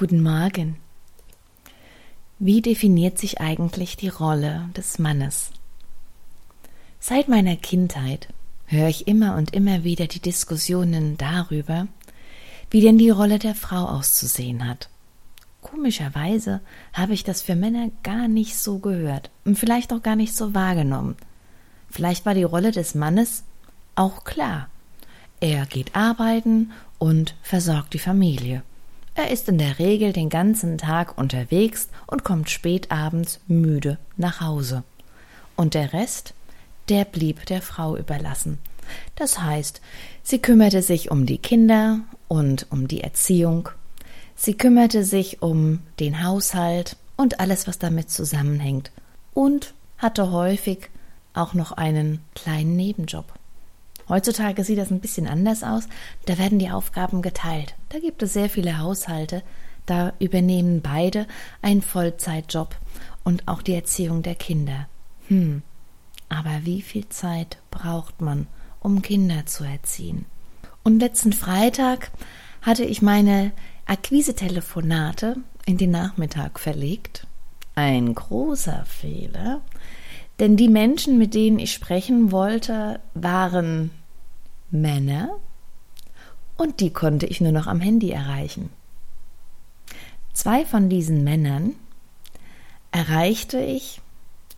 Guten Morgen. Wie definiert sich eigentlich die Rolle des Mannes? Seit meiner Kindheit höre ich immer und immer wieder die Diskussionen darüber, wie denn die Rolle der Frau auszusehen hat. Komischerweise habe ich das für Männer gar nicht so gehört und vielleicht auch gar nicht so wahrgenommen. Vielleicht war die Rolle des Mannes auch klar. Er geht arbeiten und versorgt die Familie. Er ist in der Regel den ganzen Tag unterwegs und kommt spät abends müde nach Hause. Und der Rest, der blieb der Frau überlassen. Das heißt, sie kümmerte sich um die Kinder und um die Erziehung. Sie kümmerte sich um den Haushalt und alles, was damit zusammenhängt. Und hatte häufig auch noch einen kleinen Nebenjob. Heutzutage sieht das ein bisschen anders aus. Da werden die Aufgaben geteilt. Da gibt es sehr viele Haushalte. Da übernehmen beide einen Vollzeitjob und auch die Erziehung der Kinder. Hm. Aber wie viel Zeit braucht man, um Kinder zu erziehen? Und letzten Freitag hatte ich meine Akquisetelefonate in den Nachmittag verlegt. Ein großer Fehler, denn die Menschen, mit denen ich sprechen wollte, waren Männer und die konnte ich nur noch am Handy erreichen. Zwei von diesen Männern erreichte ich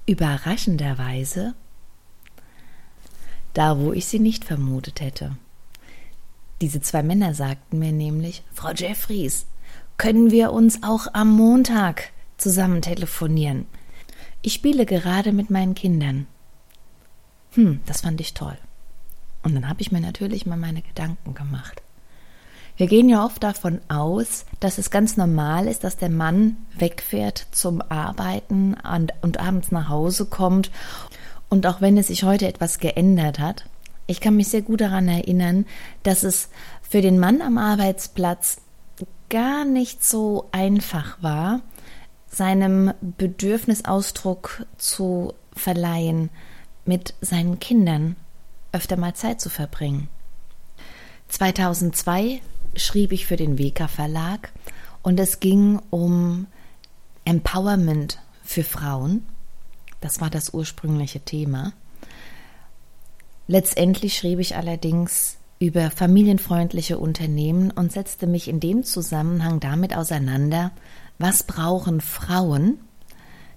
überraschenderweise da, wo ich sie nicht vermutet hätte. Diese zwei Männer sagten mir nämlich, Frau Jeffries, können wir uns auch am Montag zusammen telefonieren? Ich spiele gerade mit meinen Kindern. Hm, das fand ich toll. Und dann habe ich mir natürlich mal meine Gedanken gemacht. Wir gehen ja oft davon aus, dass es ganz normal ist, dass der Mann wegfährt zum Arbeiten und, und abends nach Hause kommt. Und auch wenn es sich heute etwas geändert hat, ich kann mich sehr gut daran erinnern, dass es für den Mann am Arbeitsplatz gar nicht so einfach war, seinem Bedürfnisausdruck zu verleihen mit seinen Kindern öfter mal Zeit zu verbringen. 2002 schrieb ich für den WK Verlag und es ging um Empowerment für Frauen. Das war das ursprüngliche Thema. Letztendlich schrieb ich allerdings über familienfreundliche Unternehmen und setzte mich in dem Zusammenhang damit auseinander, was brauchen Frauen,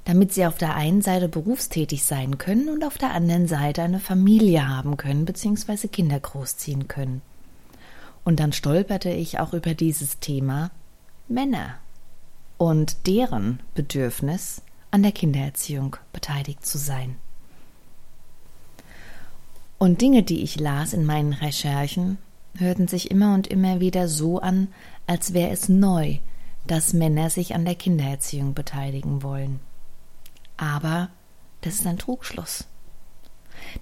damit sie auf der einen Seite berufstätig sein können und auf der anderen Seite eine Familie haben können bzw. Kinder großziehen können. Und dann stolperte ich auch über dieses Thema Männer und deren Bedürfnis, an der Kindererziehung beteiligt zu sein. Und Dinge, die ich las in meinen Recherchen, hörten sich immer und immer wieder so an, als wäre es neu, dass Männer sich an der Kindererziehung beteiligen wollen. Aber das ist ein Trugschluss.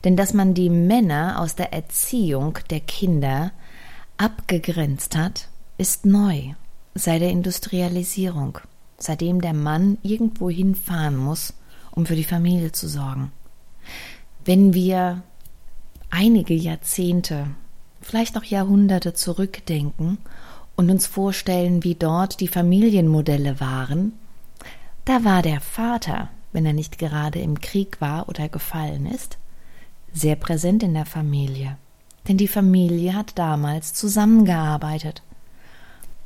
Denn dass man die Männer aus der Erziehung der Kinder abgegrenzt hat, ist neu, seit der Industrialisierung, seitdem der Mann irgendwo hinfahren muss, um für die Familie zu sorgen. Wenn wir einige Jahrzehnte, vielleicht auch Jahrhunderte zurückdenken und uns vorstellen, wie dort die Familienmodelle waren, da war der Vater wenn er nicht gerade im Krieg war oder gefallen ist, sehr präsent in der Familie. Denn die Familie hat damals zusammengearbeitet.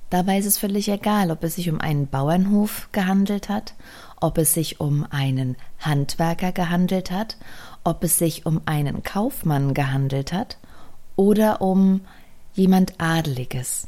Dabei ist es völlig egal, ob es sich um einen Bauernhof gehandelt hat, ob es sich um einen Handwerker gehandelt hat, ob es sich um einen Kaufmann gehandelt hat oder um jemand Adeliges.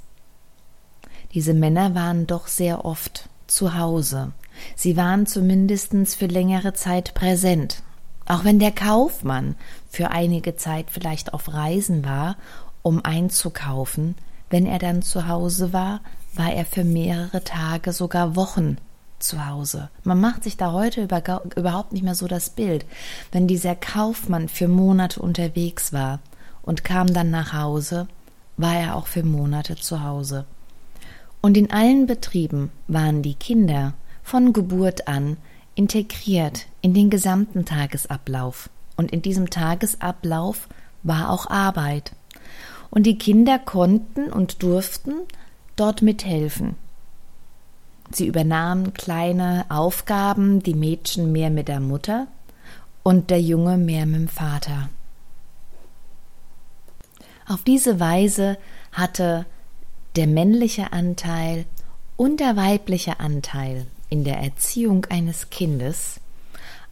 Diese Männer waren doch sehr oft zu Hause, Sie waren zumindest für längere Zeit präsent. Auch wenn der Kaufmann für einige Zeit vielleicht auf Reisen war, um einzukaufen, wenn er dann zu Hause war, war er für mehrere Tage, sogar Wochen zu Hause. Man macht sich da heute überhaupt nicht mehr so das Bild. Wenn dieser Kaufmann für Monate unterwegs war und kam dann nach Hause, war er auch für Monate zu Hause. Und in allen Betrieben waren die Kinder von Geburt an integriert in den gesamten Tagesablauf. Und in diesem Tagesablauf war auch Arbeit. Und die Kinder konnten und durften dort mithelfen. Sie übernahmen kleine Aufgaben, die Mädchen mehr mit der Mutter und der Junge mehr mit dem Vater. Auf diese Weise hatte der männliche Anteil und der weibliche Anteil in der Erziehung eines Kindes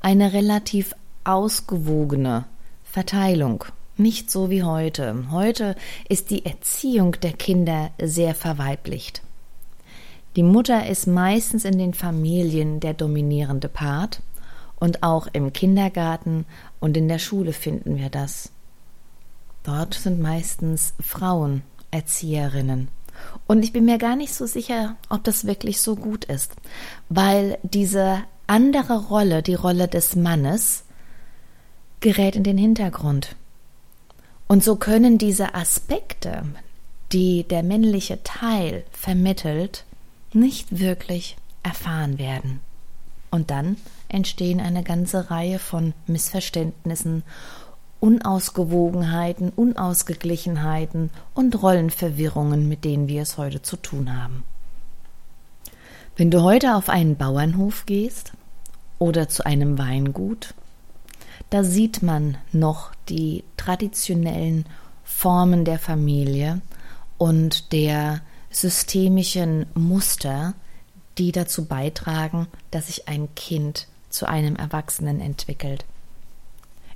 eine relativ ausgewogene Verteilung, nicht so wie heute. Heute ist die Erziehung der Kinder sehr verweiblicht. Die Mutter ist meistens in den Familien der dominierende Part und auch im Kindergarten und in der Schule finden wir das. Dort sind meistens Frauen Erzieherinnen. Und ich bin mir gar nicht so sicher, ob das wirklich so gut ist, weil diese andere Rolle, die Rolle des Mannes, gerät in den Hintergrund. Und so können diese Aspekte, die der männliche Teil vermittelt, nicht wirklich erfahren werden. Und dann entstehen eine ganze Reihe von Missverständnissen, Unausgewogenheiten, Unausgeglichenheiten und Rollenverwirrungen, mit denen wir es heute zu tun haben. Wenn du heute auf einen Bauernhof gehst oder zu einem Weingut, da sieht man noch die traditionellen Formen der Familie und der systemischen Muster, die dazu beitragen, dass sich ein Kind zu einem Erwachsenen entwickelt.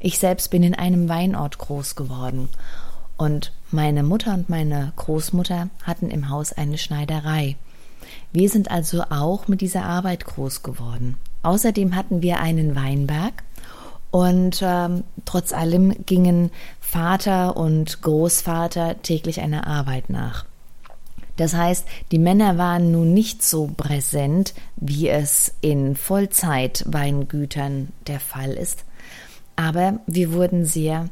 Ich selbst bin in einem Weinort groß geworden und meine Mutter und meine Großmutter hatten im Haus eine Schneiderei. Wir sind also auch mit dieser Arbeit groß geworden. Außerdem hatten wir einen Weinberg und ähm, trotz allem gingen Vater und Großvater täglich einer Arbeit nach. Das heißt, die Männer waren nun nicht so präsent, wie es in Vollzeitweingütern der Fall ist, aber wir wurden sehr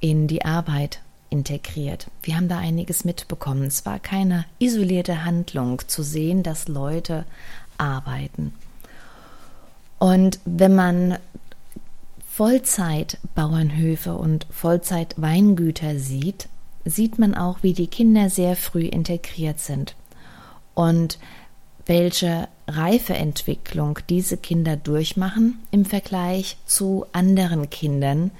in die Arbeit integriert. Wir haben da einiges mitbekommen. Es war keine isolierte Handlung zu sehen, dass Leute arbeiten. Und wenn man Vollzeitbauernhöfe und Vollzeitweingüter sieht, sieht man auch, wie die Kinder sehr früh integriert sind und welche Reifeentwicklung diese Kinder durchmachen im Vergleich zu anderen Kindern,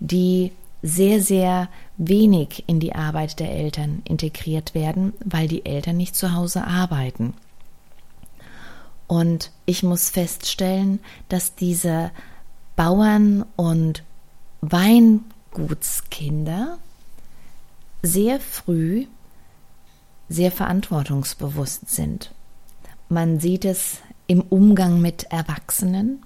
die sehr, sehr wenig in die Arbeit der Eltern integriert werden, weil die Eltern nicht zu Hause arbeiten. Und ich muss feststellen, dass diese Bauern und Weingutskinder sehr früh sehr verantwortungsbewusst sind man sieht es im Umgang mit Erwachsenen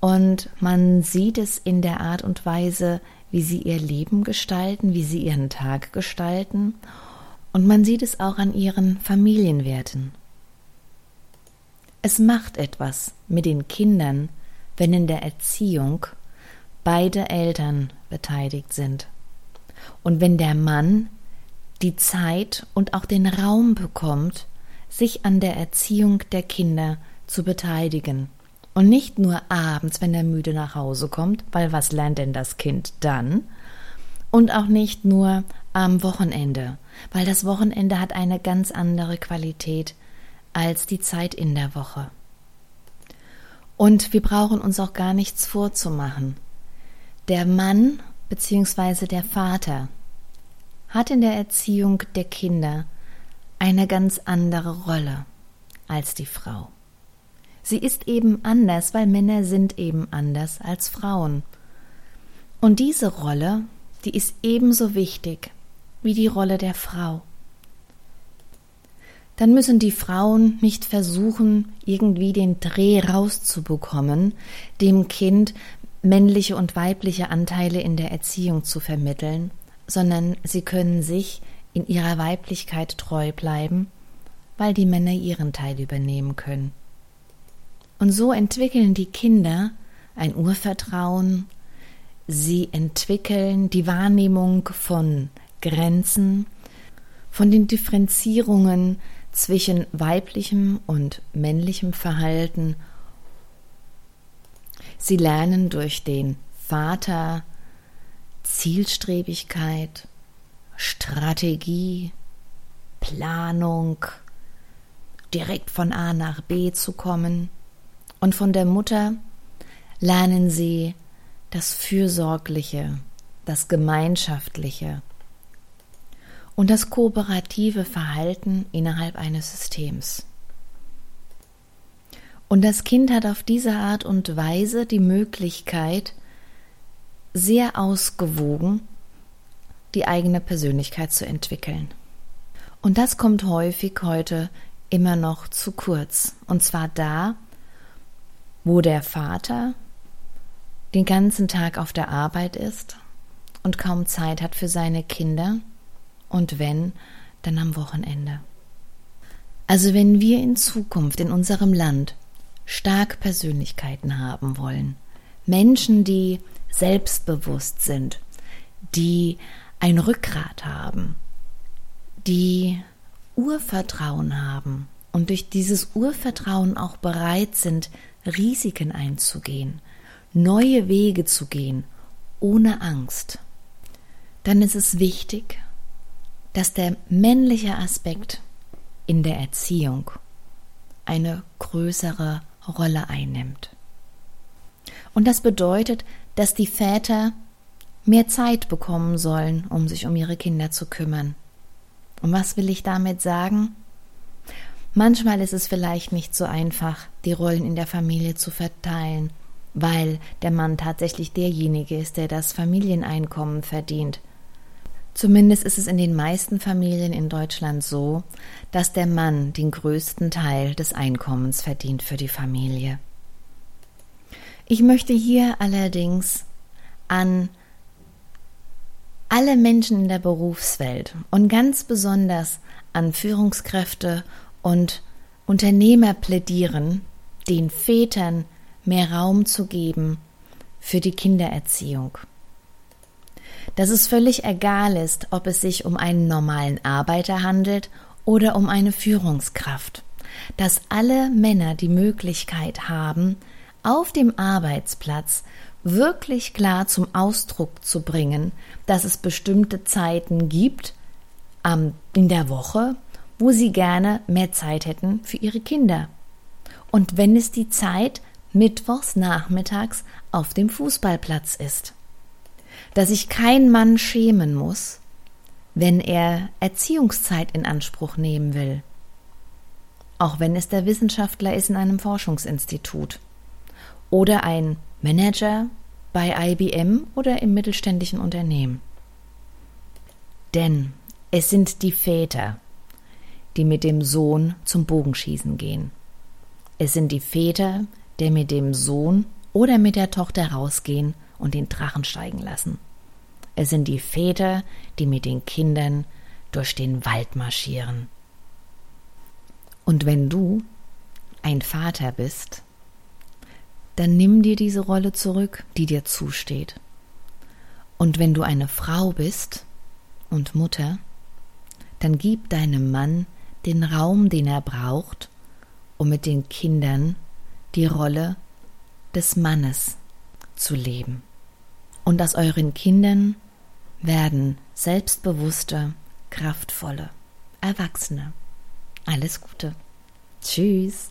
und man sieht es in der Art und Weise, wie sie ihr Leben gestalten, wie sie ihren Tag gestalten und man sieht es auch an ihren Familienwerten. Es macht etwas mit den Kindern, wenn in der Erziehung beide Eltern beteiligt sind. Und wenn der Mann die Zeit und auch den Raum bekommt, sich an der Erziehung der Kinder zu beteiligen. Und nicht nur abends, wenn er müde nach Hause kommt, weil was lernt denn das Kind dann? Und auch nicht nur am Wochenende, weil das Wochenende hat eine ganz andere Qualität als die Zeit in der Woche. Und wir brauchen uns auch gar nichts vorzumachen. Der Mann bzw. der Vater hat in der Erziehung der Kinder eine ganz andere Rolle als die Frau. Sie ist eben anders, weil Männer sind eben anders als Frauen. Und diese Rolle, die ist ebenso wichtig wie die Rolle der Frau. Dann müssen die Frauen nicht versuchen, irgendwie den Dreh rauszubekommen, dem Kind männliche und weibliche Anteile in der Erziehung zu vermitteln, sondern sie können sich in ihrer Weiblichkeit treu bleiben, weil die Männer ihren Teil übernehmen können. Und so entwickeln die Kinder ein Urvertrauen, sie entwickeln die Wahrnehmung von Grenzen, von den Differenzierungen zwischen weiblichem und männlichem Verhalten. Sie lernen durch den Vater Zielstrebigkeit, Strategie, Planung direkt von A nach B zu kommen. Und von der Mutter lernen sie das Fürsorgliche, das Gemeinschaftliche und das kooperative Verhalten innerhalb eines Systems. Und das Kind hat auf diese Art und Weise die Möglichkeit, sehr ausgewogen die eigene Persönlichkeit zu entwickeln. Und das kommt häufig heute immer noch zu kurz. Und zwar da, wo der Vater den ganzen Tag auf der Arbeit ist und kaum Zeit hat für seine Kinder und wenn, dann am Wochenende. Also wenn wir in Zukunft in unserem Land stark Persönlichkeiten haben wollen, Menschen, die selbstbewusst sind, die ein Rückgrat haben, die Urvertrauen haben und durch dieses Urvertrauen auch bereit sind, Risiken einzugehen, neue Wege zu gehen, ohne Angst, dann ist es wichtig, dass der männliche Aspekt in der Erziehung eine größere Rolle einnimmt. Und das bedeutet, dass die Väter mehr Zeit bekommen sollen, um sich um ihre Kinder zu kümmern. Und was will ich damit sagen? Manchmal ist es vielleicht nicht so einfach, die Rollen in der Familie zu verteilen, weil der Mann tatsächlich derjenige ist, der das Familieneinkommen verdient. Zumindest ist es in den meisten Familien in Deutschland so, dass der Mann den größten Teil des Einkommens verdient für die Familie. Ich möchte hier allerdings an alle Menschen in der Berufswelt und ganz besonders an Führungskräfte und Unternehmer plädieren, den Vätern mehr Raum zu geben für die Kindererziehung. Dass es völlig egal ist, ob es sich um einen normalen Arbeiter handelt oder um eine Führungskraft. Dass alle Männer die Möglichkeit haben, auf dem Arbeitsplatz wirklich klar zum Ausdruck zu bringen, dass es bestimmte Zeiten gibt ähm, in der Woche, wo sie gerne mehr Zeit hätten für ihre Kinder. Und wenn es die Zeit mittwochs nachmittags auf dem Fußballplatz ist. Dass sich kein Mann schämen muss, wenn er Erziehungszeit in Anspruch nehmen will. Auch wenn es der Wissenschaftler ist in einem Forschungsinstitut. Oder ein Manager bei IBM oder im mittelständischen Unternehmen. Denn es sind die Väter, die mit dem Sohn zum Bogenschießen gehen. Es sind die Väter, die mit dem Sohn oder mit der Tochter rausgehen und den Drachen steigen lassen. Es sind die Väter, die mit den Kindern durch den Wald marschieren. Und wenn du ein Vater bist, dann nimm dir diese Rolle zurück, die dir zusteht. Und wenn du eine Frau bist und Mutter, dann gib deinem Mann den Raum, den er braucht, um mit den Kindern die Rolle des Mannes zu leben. Und aus euren Kindern werden selbstbewusste, kraftvolle Erwachsene. Alles Gute. Tschüss.